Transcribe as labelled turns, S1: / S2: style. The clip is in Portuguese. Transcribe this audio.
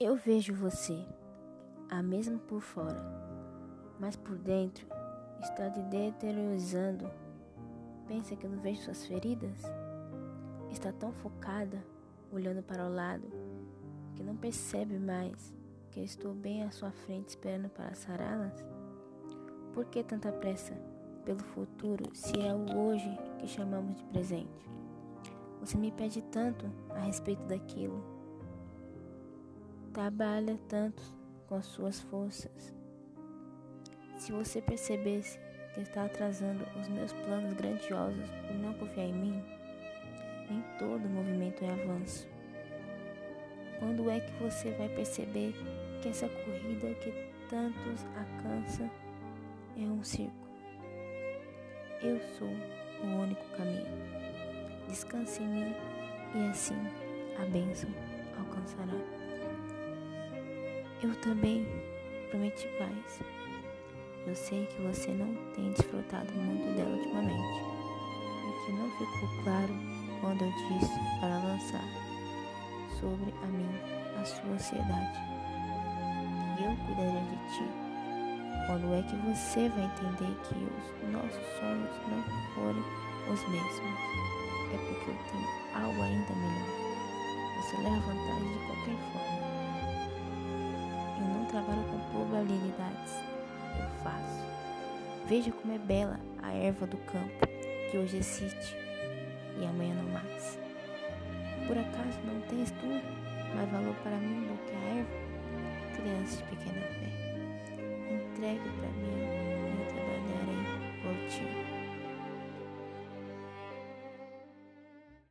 S1: Eu vejo você, a mesma por fora, mas por dentro está te deteriorando. Pensa que eu não vejo suas feridas? Está tão focada, olhando para o lado, que não percebe mais que eu estou bem à sua frente esperando para sará-las? Por que tanta pressa pelo futuro se é o hoje que chamamos de presente? Você me pede tanto a respeito daquilo. Trabalha tanto com as suas forças. Se você percebesse que está atrasando os meus planos grandiosos por não confiar em mim, nem todo movimento é avanço. Quando é que você vai perceber que essa corrida que tantos alcança é um circo? Eu sou o único caminho. Descanse em mim e assim a bênção alcançará. Eu também prometi paz. Eu sei que você não tem desfrutado muito dela ultimamente e que não ficou claro quando eu disse para lançar sobre a mim a sua ansiedade. Que eu cuidaria de ti. Quando é que você vai entender que os nossos sonhos não forem os mesmos? É porque eu tenho algo ainda melhor. Você leva vantagem de qualquer forma. Probabilidades. Eu faço. Veja como é bela a erva do campo, que hoje existe e amanhã não mais. Por acaso não tens tu mais valor para mim do que a erva? Criança de pequena fé, entregue para mim